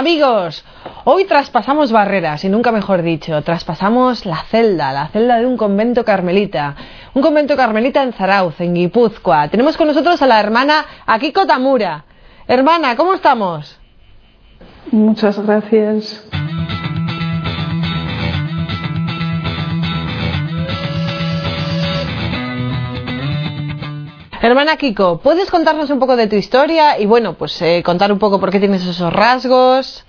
Amigos, hoy traspasamos barreras, y nunca mejor dicho, traspasamos la celda, la celda de un convento carmelita. Un convento carmelita en Zarauz, en Guipúzcoa. Tenemos con nosotros a la hermana Akiko Tamura. Hermana, ¿cómo estamos? Muchas gracias. Hermana Kiko, ¿puedes contarnos un poco de tu historia y bueno, pues eh, contar un poco por qué tienes esos rasgos?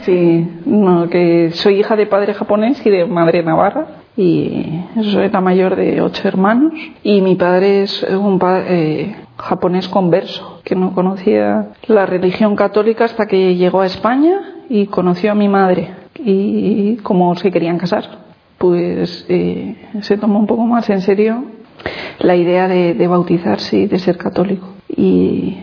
Sí, no, que soy hija de padre japonés y de madre navarra y soy la mayor de ocho hermanos y mi padre es un eh, japonés converso que no conocía la religión católica hasta que llegó a España y conoció a mi madre y como se querían casar pues eh, se tomó un poco más en serio la idea de, bautizarse y de ser católico. Y,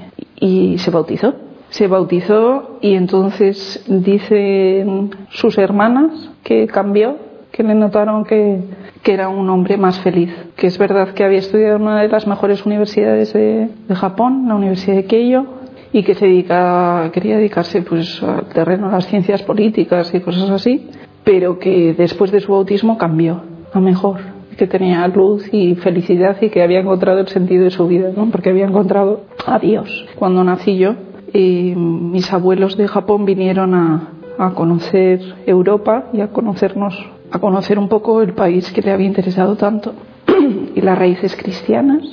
se bautizó. Se bautizó y entonces dicen sus hermanas que cambió, que le notaron que, era un hombre más feliz. Que es verdad que había estudiado en una de las mejores universidades de, Japón, la Universidad de Keio, y que se dedica, quería dedicarse pues al terreno de las ciencias políticas y cosas así, pero que después de su bautismo cambió a mejor que tenía luz y felicidad y que había encontrado el sentido de su vida, ¿no? porque había encontrado a Dios. Cuando nací yo, y mis abuelos de Japón vinieron a, a conocer Europa y a conocernos, a conocer un poco el país que le había interesado tanto y las raíces cristianas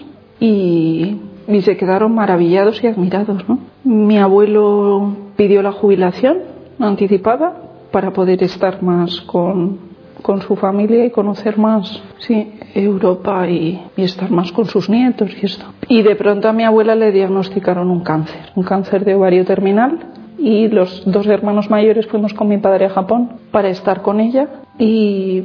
y, y se quedaron maravillados y admirados. ¿no? Mi abuelo pidió la jubilación anticipada para poder estar más con, con su familia y conocer más sí, Europa y, estar más con sus nietos y esto. Y de pronto a mi abuela le diagnosticaron un cáncer, un cáncer de ovario terminal y los dos hermanos mayores fuimos con mi padre a Japón para estar con ella y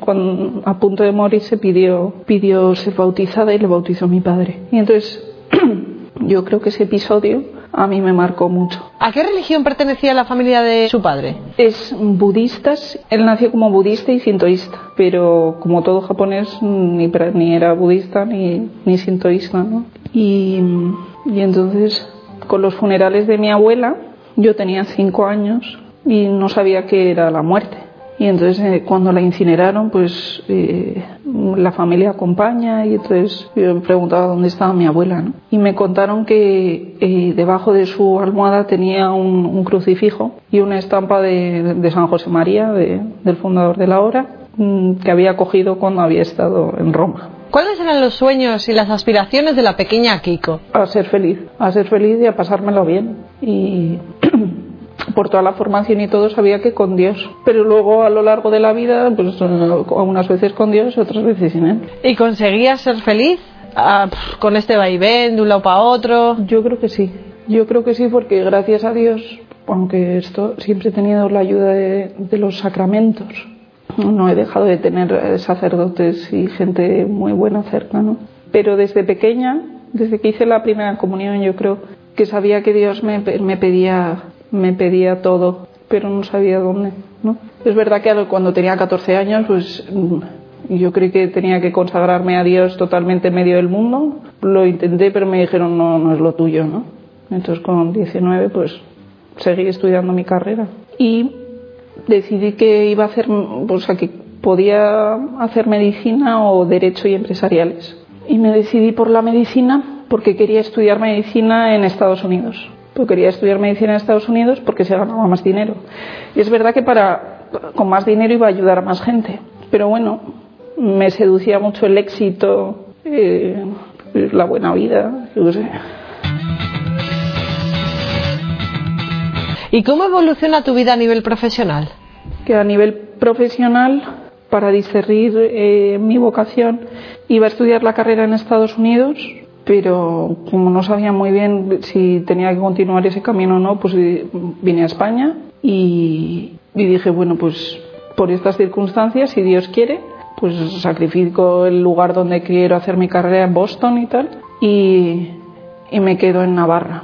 cuando, a punto de morir se pidió, pidió ser bautizada y le bautizó mi padre. Y entonces yo creo que ese episodio a mí me marcó mucho. ¿A qué religión pertenecía la familia de su padre? Es budistas. Él nació como budista y sintoísta, pero como todo japonés ni, ni era budista ni, ni sintoísta, ¿no? Y, y entonces con los funerales de mi abuela yo tenía cinco años y no sabía qué era la muerte. Y entonces eh, cuando la incineraron, pues eh, la familia acompaña y entonces yo me preguntaba dónde estaba mi abuela. ¿no? Y me contaron que eh, debajo de su almohada tenía un, crucifijo y una estampa de, San José María, del fundador de la obra, mm, que había cogido cuando había estado en Roma. ¿Cuáles eran los sueños y las aspiraciones de la pequeña Kiko? A ser feliz, a ser feliz y a pasármelo bien. Y por toda la formación y todo sabía que con Dios. Pero luego a lo largo de la vida, pues unas veces con Dios, otras veces sin Él. ¿Y conseguías ser feliz ah, con este vaivén de un lado para otro? Yo creo que sí. Yo creo que sí porque gracias a Dios, aunque esto siempre he tenido la ayuda de, de los sacramentos, no he dejado de tener eh, sacerdotes y gente muy buena cerca, ¿no? Pero desde pequeña, desde que hice la primera comunión, yo creo que sabía que Dios me, me pedía me pedía todo, pero no sabía dónde. ¿no? Es verdad que cuando tenía 14 años, pues mm, yo creí que tenía que consagrarme a Dios totalmente en medio del mundo. Lo intenté, pero me dijeron no, no es lo tuyo, ¿no? Entonces con 19, pues seguí estudiando mi carrera y decidí que iba a hacer, o sea, que podía hacer medicina o derecho y empresariales. Y me decidí por la medicina porque quería estudiar medicina en Estados Unidos pero quería estudiar medicina en Estados Unidos porque se ganaba más dinero. Y es verdad que para, con más dinero iba a ayudar a más gente. Pero bueno, me seducía mucho el éxito, eh, la buena vida, yo sé. ¿Y cómo evoluciona tu vida a nivel profesional? Que a nivel profesional, para discernir eh, mi vocación, iba a estudiar la carrera en Estados Unidos pero como no sabía muy bien si tenía que continuar ese camino o no, pues vine a España y, dije, bueno, pues por estas circunstancias, si Dios quiere, pues sacrifico el lugar donde quiero hacer mi carrera en Boston y tal, y, me quedo en Navarra,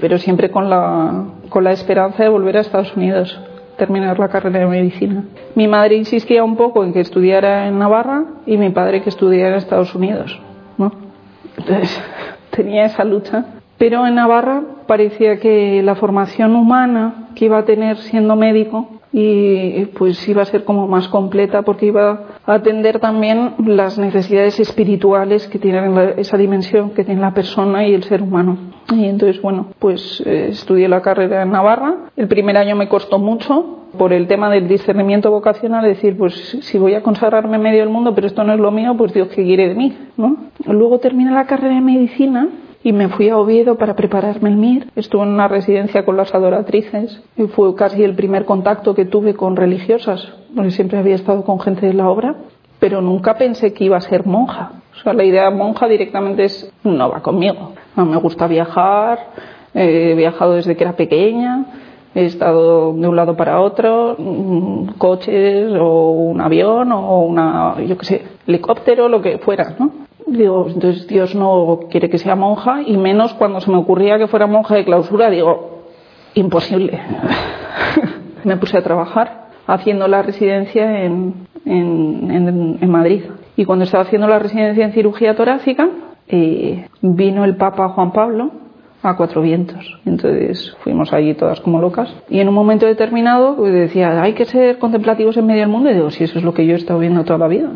pero siempre con la, con la esperanza de volver a Estados Unidos terminar la carrera de medicina. Mi madre insistía un poco en que estudiara en Navarra y mi padre que estudiara en Estados Unidos. ¿no? Entonces tenía esa lucha. Pero en Navarra parecía que la formación humana que iba a tener siendo médico y pues iba a ser como más completa porque iba a atender también las necesidades espirituales que tiene esa dimensión que tiene la persona y el ser humano. Y entonces, bueno, pues eh, estudié la carrera en Navarra. El primer año me costó mucho por el tema del discernimiento vocacional, decir, pues si voy a consagrarme medio del mundo, pero esto no es lo mío, pues Dios qué quiere de mí, ¿no? Luego terminé la carrera de medicina y me fui a Oviedo para prepararme el MIR. Estuve en una residencia con las adoratrices y fue casi el primer contacto que tuve con religiosas, porque siempre había estado con gente de la obra, pero nunca pensé que iba a ser monja. O sea, la idea de monja directamente es, no va conmigo. No me gusta viajar, he viajado desde que era pequeña, he estado de un lado para otro, mm, coches o un avión o una, yo qué sé, helicóptero, lo que fuera, ¿no? Digo, entonces Dios no quiere que sea monja y menos cuando se me ocurría que fuera monja de clausura, digo, imposible. me puse a trabajar haciendo la residencia en, Madrid. Y cuando estaba haciendo la residencia en cirugía torácica, eh, vino el Papa Juan Pablo a cuatro vientos. Entonces fuimos allí todas como locas. Y en un momento determinado pues, decía, hay que ser contemplativos en medio del mundo. Y digo, si eso es lo que yo he estado viendo toda la vida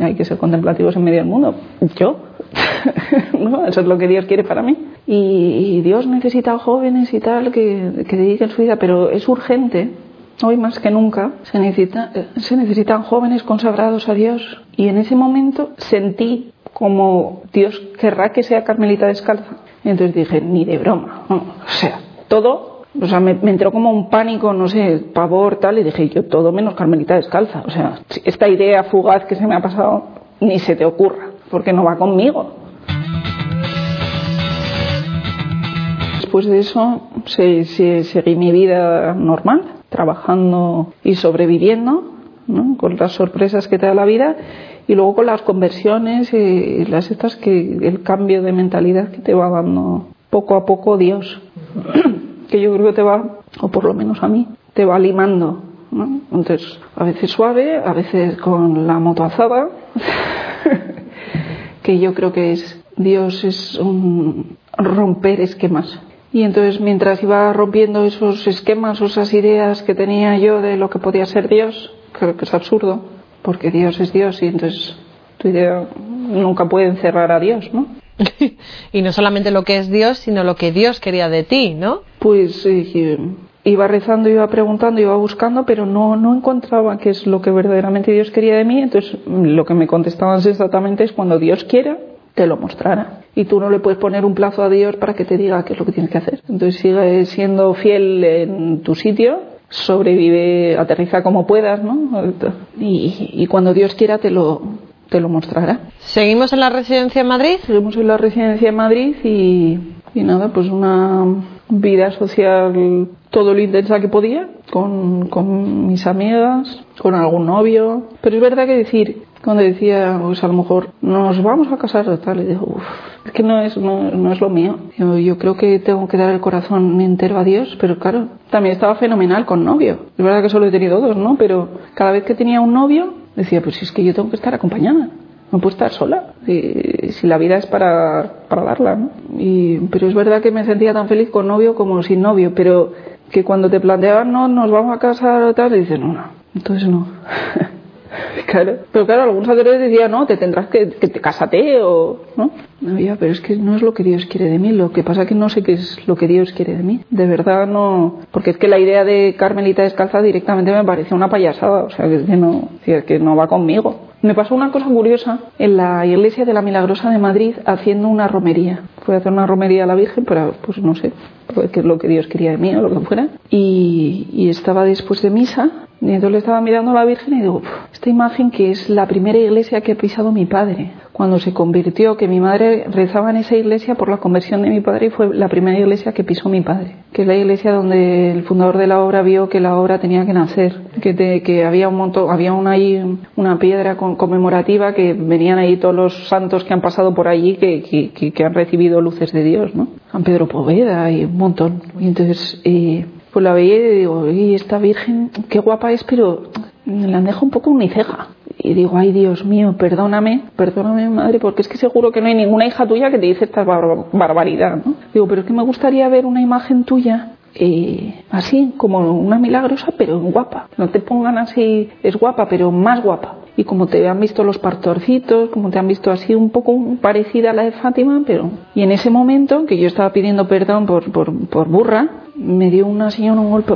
hay que ser contemplativos en medio del mundo. Yo, ¿no? eso es lo que Dios quiere para mí. Y, Dios necesita jóvenes y tal que, que, dediquen su vida, pero es urgente, hoy más que nunca, se, necesita, se necesitan jóvenes consagrados a Dios. Y en ese momento sentí como Dios querrá que sea Carmelita descalza. Entonces dije, ni de broma. o sea, todo o sea, me, entró como un pánico, no sé, pavor, tal, y dije, yo todo menos Carmelita descalza. O sea, esta idea fugaz que se me ha pasado, ni se te ocurra, porque no va conmigo. Después de eso, seguí mi vida normal, trabajando y sobreviviendo, ¿no? con las sorpresas que te da la vida y luego con las conversiones y las estas que el cambio de mentalidad que te va dando poco a poco Dios que yo creo que te va, o por lo menos a mí, te va limando. ¿no? Entonces, a veces suave, a veces con la moto azada, que yo creo que es Dios es un romper esquemas. Y entonces mientras iba rompiendo esos esquemas esas ideas que tenía yo de lo que podía ser Dios, creo que es absurdo, porque Dios es Dios y entonces tu idea nunca puede encerrar a Dios, ¿no? y no solamente lo que es Dios, sino lo que Dios quería de ti, ¿no? Pues eh, iba rezando, iba preguntando, iba buscando, pero no, no encontraba qué es lo que verdaderamente Dios quería de mí. Entonces, lo que me contestaban exactamente es cuando Dios quiera, te lo mostrará. Y tú no le puedes poner un plazo a Dios para que te diga qué es lo que tienes que hacer. Entonces, sigue siendo fiel en tu sitio, sobrevive, aterriza como puedas, ¿no? Y, y cuando Dios quiera, te lo, te lo mostrará. ¿Seguimos en la residencia en Madrid? Seguimos en la residencia en Madrid y, y nada, pues una vida social todo lo intensa que podía, con, con, mis amigas, con algún novio. Pero es verdad que decir, cuando decía, pues a lo mejor nos vamos a casar tal, y digo, es que no es, no, no es lo mío. Yo, yo, creo que tengo que dar el corazón entero a Dios, pero claro, también estaba fenomenal con novio. Es verdad que solo he tenido dos, ¿no? Pero cada vez que tenía un novio, decía, pues es que yo tengo que estar acompañada, no puedo estar sola, si la vida es para, para darla, ¿no? Y, pero es verdad que me sentía tan feliz con novio como sin novio, pero que cuando te planteaban, no, nos vamos a casar o tal, dices, no, no, entonces no. claro. Pero claro, algunos sacerdotes decían, no, te tendrás que, que te casate o, ¿no? No, ya, pero es que no es lo que Dios quiere de mí. Lo que pasa es que no sé qué es lo que Dios quiere de mí. De verdad no, porque es que la idea de Carmelita descalza directamente me parecía una payasada. O sea, que no, es que no va conmigo. Me pasó una cosa curiosa en la iglesia de la Milagrosa de Madrid haciendo una romería. Fui a hacer una romería a la Virgen para, pues no sé, qué es lo que Dios quería de mí o lo que fuera. Y, y estaba después de misa y entonces le estaba mirando a la Virgen y digo, esta imagen que es la primera iglesia que ha pisado mi padre. Cuando se convirtió, que mi madre rezaba en esa iglesia por la conversión de mi padre y fue la primera iglesia que pisó mi padre. Que es la iglesia donde el fundador de la obra vio que la obra tenía que nacer. Que, que había un montón, había una, una piedra conmemorativa que venían ahí todos los santos que han pasado por allí que han recibido luces de Dios, ¿no? San Pedro Poveda y un montón. Y entonces, eh, pues la veía y digo, y esta virgen, qué guapa es, pero la han dejado un poco uniceja. y digo, ay Dios mío, perdóname, perdóname madre, porque es que seguro que no hay ninguna hija tuya que te dice esta barbaridad, ¿no? Digo, pero es que me gustaría ver una imagen tuya eh, así como una milagrosa, pero guapa. No te pongan así, es guapa, pero más guapa. Y como te han visto los pastorcitos, como te han visto así un poco parecida a la de Fátima, pero... Y en ese momento, que yo estaba pidiendo perdón por, por, por burra, me dio una señora un golpe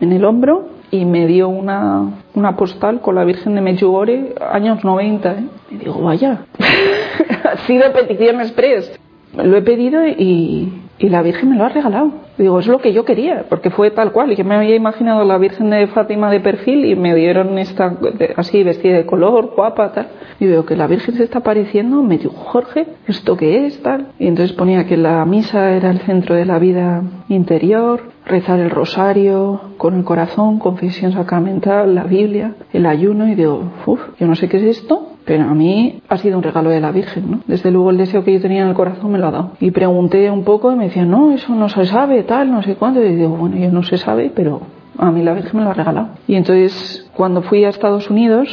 en el hombro y me dio una, una postal con la Virgen de Medjugorje, años 90. ¿eh? Y digo, vaya, ha sido petición express. Lo he pedido y, y la Virgen me lo ha regalado. Digo, es lo que yo quería, porque fue tal cual. Y que me había imaginado la Virgen de Fátima de perfil y me dieron esta así vestida de color, guapa, tal. Y veo que la Virgen se está apareciendo. Me digo, Jorge, ¿esto qué es? Tal. Y entonces ponía que la misa era el centro de la vida interior, rezar el rosario con el corazón, confesión sacramental, la Biblia, el ayuno. Y digo, uff, yo no sé qué es esto, pero a mí ha sido un regalo de la Virgen, ¿no? Desde luego el deseo que yo tenía en el corazón me lo ha dado. Y pregunté un poco y me decían, no, eso no se sabe, tal, no sé cuándo. Y digo, bueno, yo no se sabe, pero a mí la Virgen me lo ha regalado. Y entonces, cuando fui a Estados Unidos,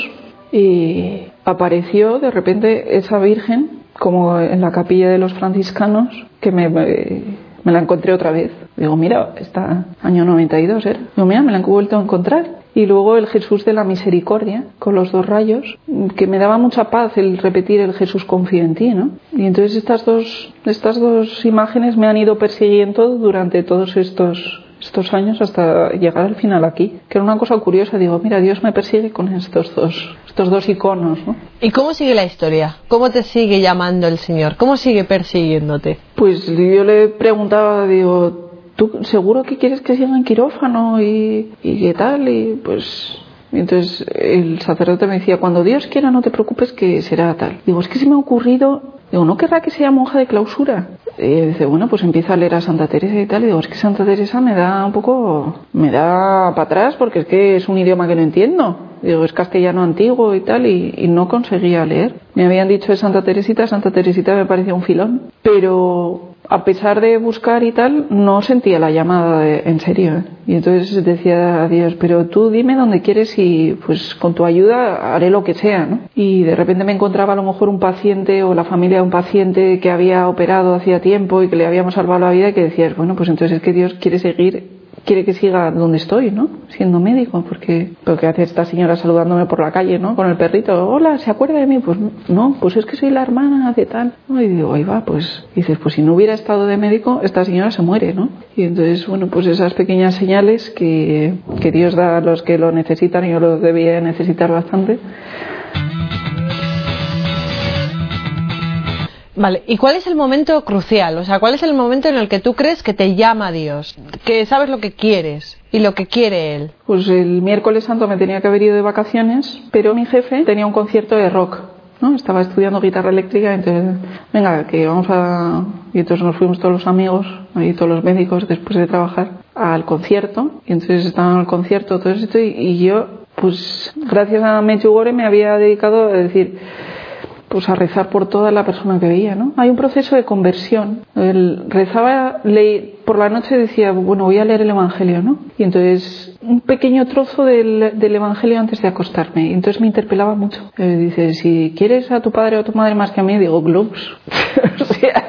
y apareció de repente esa Virgen, como en la capilla de los franciscanos, que me, me la encontré otra vez. Digo, mira, está año 92, ¿eh? Digo, mira, me la he vuelto a encontrar y luego el Jesús de la misericordia con los dos rayos, que me daba mucha paz el repetir el Jesús confío en ti, ¿no? Y entonces estas dos, estas dos imágenes me han ido persiguiendo durante todos estos estos años hasta llegar al final aquí, que era una cosa curiosa, digo, mira, Dios me persigue con estos dos, estos dos iconos, ¿no? ¿Y cómo sigue la historia? ¿Cómo te sigue llamando el Señor? ¿Cómo sigue persiguiéndote? Pues yo le preguntaba, digo, ¿tú seguro que quieres que siga en quirófano y, y qué tal? Y pues entonces el sacerdote me decía, cuando Dios quiera no te preocupes que será tal. Digo, es que se me ha ocurrido, digo, ¿no querrá que sea monja de clausura? Y dice, bueno, pues empieza a leer a Santa Teresa y tal. Y digo, es que Santa Teresa me da un poco, me da para atrás porque es que es un idioma que no entiendo. Digo, es castellano antiguo y tal, y, y no conseguía leer. Me habían dicho de Santa Teresita, Santa Teresita me parecía un filón. Pero a pesar de buscar y tal, no sentía la llamada en serio. ¿eh? Y entonces decía a Dios, pero tú dime dónde quieres y pues con tu ayuda haré lo que sea. ¿no? Y de repente me encontraba a lo mejor un paciente o la familia de un paciente que había operado hacía tiempo y que le habíamos salvado la vida y que decías, bueno, pues entonces es que Dios quiere seguir quiere que siga donde estoy, ¿no? Siendo médico, porque porque hace esta señora saludándome por la calle, ¿no? Con el perrito, hola, ¿se acuerda de mí? Pues no, pues es que soy la hermana de tal. Y digo, ahí va, pues dices, pues si no hubiera estado de médico, esta señora se muere, ¿no? Y entonces, bueno, pues esas pequeñas señales que, que Dios da a los que lo necesitan, y yo lo debía necesitar bastante, Vale, ¿y cuál es el momento crucial? O sea, ¿cuál es el momento en el que tú crees que te llama Dios? Que sabes lo que quieres y lo que quiere Él. Pues el miércoles santo me tenía que haber ido de vacaciones, pero mi jefe tenía un concierto de rock. ¿no? Estaba estudiando guitarra eléctrica, entonces, venga, que vamos a... Y entonces nos fuimos todos los amigos, y todos los médicos, después de trabajar, al concierto. Y entonces estaban al concierto, todo esto, y, yo, pues, gracias a Medjugorje me había dedicado a decir pues a rezar por toda la persona que veía, ¿no? Hay un proceso de conversión. Él rezaba, leí, por la noche decía, bueno, voy a leer el Evangelio, ¿no? Y entonces un pequeño trozo del, Evangelio antes de acostarme. Y entonces me interpelaba mucho. Eh, dice, si quieres a tu padre o a tu madre más que a mí, digo, globs. o sea,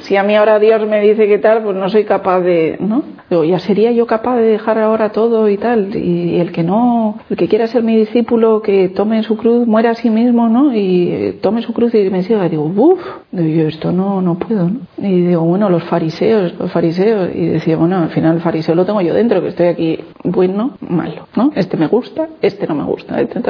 si a mí ahora Dios me dice que tal, pues no soy capaz de, ¿no? Digo, ya sería yo capaz de dejar ahora todo y tal. Y el que no, el que quiera ser mi discípulo, que tome su cruz, muera a sí mismo, ¿no? Y tome su cruz y me siga. Digo, uff, yo esto no, no puedo, ¿no? Y digo, bueno, los fariseos, los fariseos. Y decía, bueno, al final el fariseo lo tengo yo dentro, que estoy aquí bueno, malo, ¿no? Este me gusta, este no me gusta. Este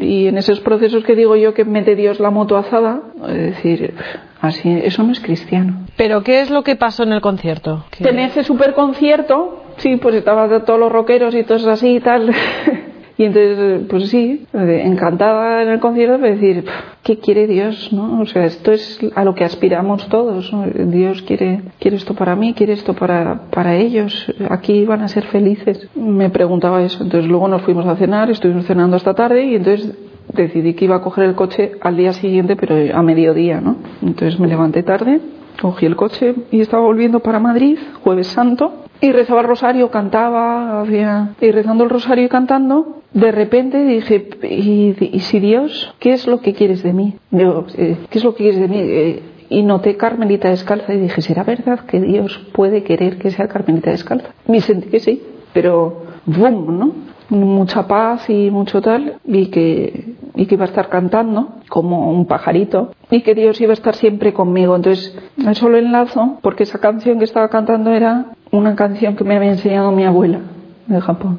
y en esos procesos que digo yo que mete Dios la moto azada, es decir, así, eso no es cristiano. ¿Pero qué es lo que pasó en el concierto? En ese super concierto, sí, pues estaban todos los rockeros y todos así y tal. Y entonces, pues sí, encantada en el concierto de decir, ¿qué quiere Dios? ¿no? O sea, esto es a lo que aspiramos todos. Dios quiere, quiere esto para mí, quiere esto para, para ellos. Aquí van a ser felices. Me preguntaba eso. Entonces luego nos fuimos a cenar, estuvimos cenando esta tarde y entonces decidí que iba a coger el coche al día siguiente, pero a mediodía, ¿no? Entonces me levanté tarde, cogí el coche y estaba volviendo para Madrid, jueves santo, y rezaba el rosario, cantaba, hacía... y rezando el rosario y cantando, de repente dije, ¿y, si Dios, qué es lo que quieres de mí? Eh, ¿qué es lo que quieres de mí? Eh, y noté Carmelita descalza y dije, ¿será verdad que Dios puede querer que sea Carmelita descalza? Y sentí que sí, pero boom, ¿no? Mucha paz y mucho tal, y que, y que iba a estar cantando como un pajarito, y que Dios iba a estar siempre conmigo. Entonces, eso lo enlazo porque esa canción que estaba cantando era una canción que me había enseñado mi abuela de Japón.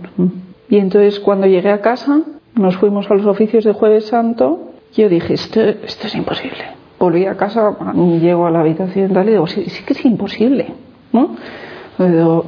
Y entonces, cuando llegué a casa, nos fuimos a los oficios de Jueves Santo, yo dije, esto, esto es imposible volví a casa, llego a la habitación y digo, sí, sí que es imposible, ¿no? digo,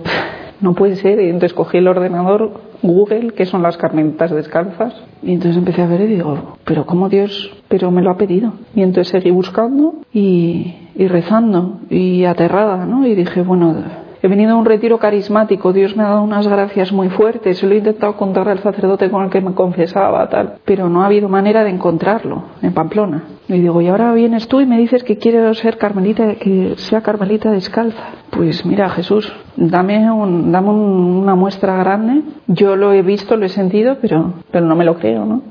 no puede ser. Y entonces cogí el ordenador, Google, que son las carmelitas descalzas, y entonces empecé a ver y digo, pero ¿cómo Dios? Pero me lo ha pedido. Y entonces seguí buscando y, y rezando y aterrada, ¿no? Y dije, bueno, He venido a un retiro carismático, Dios me ha dado unas gracias muy fuertes, lo he intentado contar al sacerdote con el que me confesaba, tal, pero no ha habido manera de encontrarlo en Pamplona. Y digo, y ahora vienes tú y me dices que quiero ser carmelita, que sea carmelita descalza. Pues mira, Jesús, dame, un, dame una muestra grande. Yo lo he visto, lo he sentido, pero, pero no me lo creo, ¿no?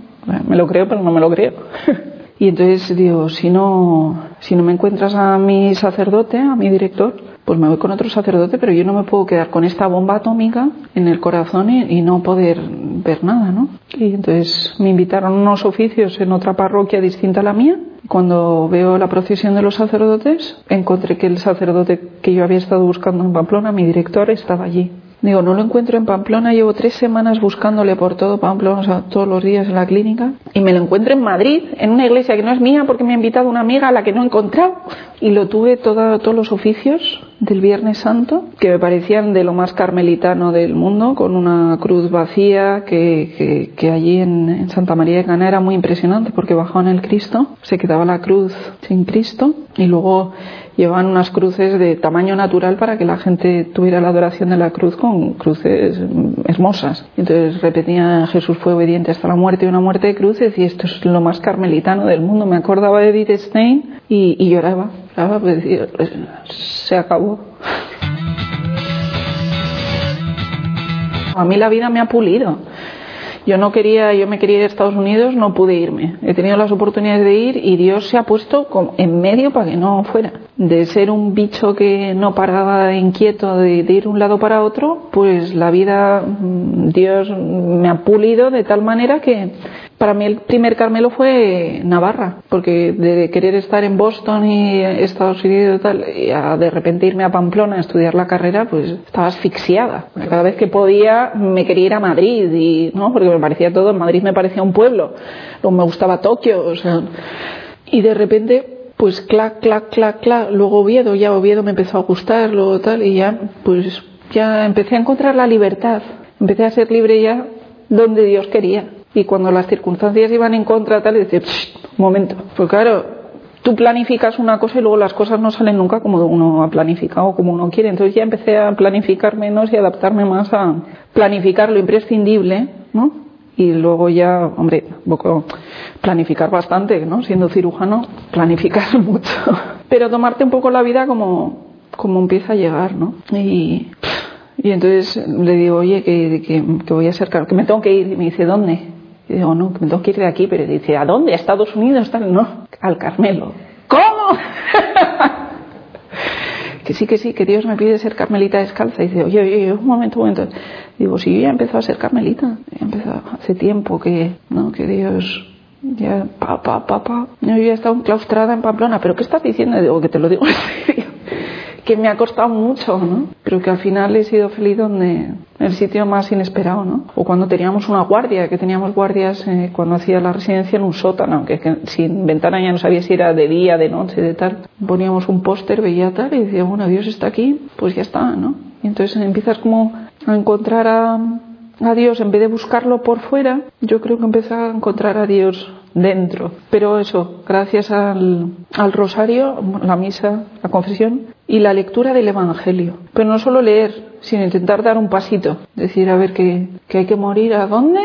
Me lo creo, pero no me lo creo. y entonces digo, si no, si no me encuentras a mi sacerdote, a mi director, pues me voy con otro sacerdote, pero yo no me puedo quedar con esta bomba atómica en el corazón y, no poder ver nada, ¿no? Y entonces me invitaron a unos oficios en otra parroquia distinta a la mía. Cuando veo la procesión de los sacerdotes, encontré que el sacerdote que yo había estado buscando en Pamplona, mi director, estaba allí. Digo, no lo encuentro en Pamplona, llevo tres semanas buscándole por todo Pamplona, o sea, todos los días en la clínica, y me lo encuentro en Madrid, en una iglesia que no es mía porque me ha invitado una amiga a la que no he encontrado, y lo tuve todos los oficios del Viernes Santo, que me parecían de lo más carmelitano del mundo, con una cruz vacía que, que, allí en, Santa María de Cana era muy impresionante porque bajaban el Cristo, se quedaba la cruz sin Cristo, y luego llevaban unas cruces de tamaño natural para que la gente tuviera la adoración de la cruz con cruces hermosas. Entonces repetía Jesús fue obediente hasta la muerte y una muerte de cruces y esto es lo más carmelitano del mundo. Me acordaba de Edith Stein y, lloraba, lloraba, pues, se acabó. A mí la vida me ha pulido yo no quería, yo me quería ir a Estados Unidos, no pude irme. He tenido las oportunidades de ir y Dios se ha puesto en medio para que no fuera. De ser un bicho que no paraba inquieto de, de ir un lado para otro, pues la vida, mm, Dios me ha pulido de tal manera que para mí el primer Carmelo fue Navarra, porque de querer estar en Boston y Estados Unidos y tal, y a de repente irme a Pamplona a estudiar la carrera, pues estaba asfixiada. Cada vez que podía me quería ir a Madrid, y, ¿no? porque me parecía todo, Madrid me parecía un pueblo, o me gustaba Tokio, o sea, y de repente pues clac, clac, clac, clac, luego Oviedo, ya Oviedo me empezó a gustar, luego tal, y ya, pues ya empecé a encontrar la libertad, empecé a ser libre ya donde Dios quería. Y cuando las circunstancias iban en contra, tal, y decía, un momento. Pues claro, tú planificas una cosa y luego las cosas no salen nunca como uno ha planificado, o como uno quiere. Entonces ya empecé a planificar menos y adaptarme más a planificar lo imprescindible, ¿no? Y luego ya, hombre, poco planificar bastante, ¿no? Siendo cirujano, planificar mucho. Pero tomarte un poco la vida como, como empieza a llegar, ¿no? Y, y entonces le digo, oye, que, que, que voy a ser, que me tengo que ir. Y me dice, ¿dónde? Y digo, no, me tengo que ir de aquí, pero dice, ¿a dónde? ¿A Estados Unidos? Tal? No, al Carmelo. ¿Cómo? que sí, que sí, que Dios me pide ser carmelita descalza. Y dice, oye, oye, un momento, un momento. Digo, sí, yo ya he empezado a ser carmelita. He empezado hace tiempo que, ¿no? Que Dios ya, pa, pa, pa, pa. Yo ya he estado enclaustrada en Pamplona, pero ¿qué estás diciendo? Digo, que te lo digo en serio que me ha costado mucho, ¿no? Pero que al final he sido feliz donde, el sitio más inesperado, ¿no? O cuando teníamos una guardia, que teníamos guardias eh, cuando hacía la residencia en un sótano, que, que, sin ventana ya no sabía si era de día, de noche, de tal. Poníamos un póster, veía tal y decía, bueno, Dios está aquí, pues ya está, ¿no? Y entonces empiezas como a encontrar a, Dios, en vez de buscarlo por fuera, yo creo que empecé a encontrar a Dios dentro. Pero eso, gracias al, al rosario, la misa, la confesión y la lectura del Evangelio. Pero no solo leer, sino intentar dar un pasito. Decir, a ver, que, hay que morir a dónde.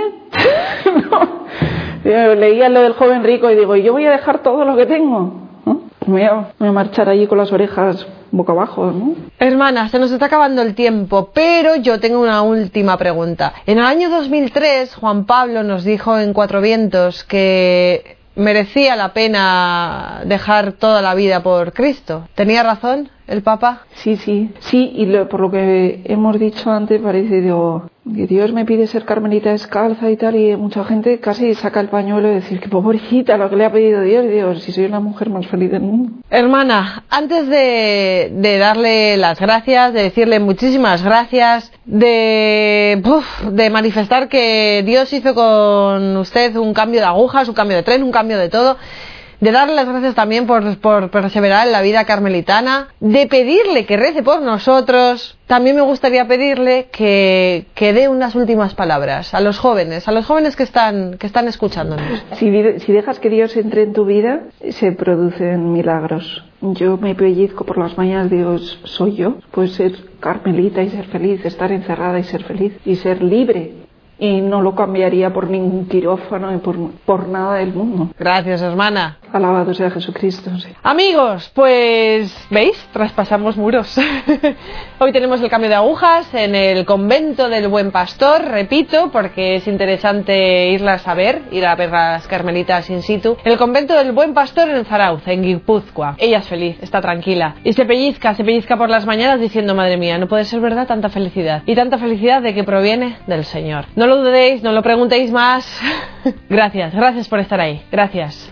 leía lo del joven rico y digo, yo voy a dejar todo lo que tengo. Me voy, a, marchar allí con las orejas boca abajo, ¿no? Hermana, se nos está acabando el tiempo, pero yo tengo una última pregunta. En el año 2003, Juan Pablo nos dijo en Cuatro Vientos que merecía la pena dejar toda la vida por Cristo. ¿Tenía razón el Papa? Sí, sí, sí, y lo- por lo que hemos dicho antes parece digo, Dios me pide ser carmelita descalza y tal, y mucha gente casi saca el pañuelo y decir que pobrecita lo que le ha pedido Dios, digo, si soy la mujer más feliz del mundo. Hermana, antes de, de darle las gracias, de decirle muchísimas gracias, de, de manifestar que Dios hizo con usted un cambio de agujas, un cambio de tren, un cambio de todo, de darle las gracias también por, perseverar en la vida carmelitana, de pedirle que rece por nosotros. También me gustaría pedirle que, que dé unas últimas palabras a los jóvenes, a los jóvenes que están, que están escuchándonos. Si, dejas que Dios entre en tu vida, se producen milagros. Yo me pellizco por las mañanas, digo, soy yo. Puedes ser carmelita y ser feliz, estar encerrada y ser feliz, y ser libre. Y no lo cambiaría por ningún quirófano y por, por nada del mundo. Gracias, hermana. Alabado sea Jesucristo. sí. Amigos, pues veis, traspasamos muros. Hoy tenemos el cambio de agujas en el convento del Buen Pastor, repito, porque es interesante irlas a ver, ir a ver las carmelitas in situ. En el convento del Buen Pastor en Zarauz, en Guipúzcoa. Ella es feliz, está tranquila. Y se pellizca, se pellizca por las mañanas diciendo, madre mía, no puede ser verdad tanta felicidad. Y tanta felicidad de que proviene del Señor. No lo dudéis, no lo preguntéis más. gracias, gracias por estar ahí. Gracias.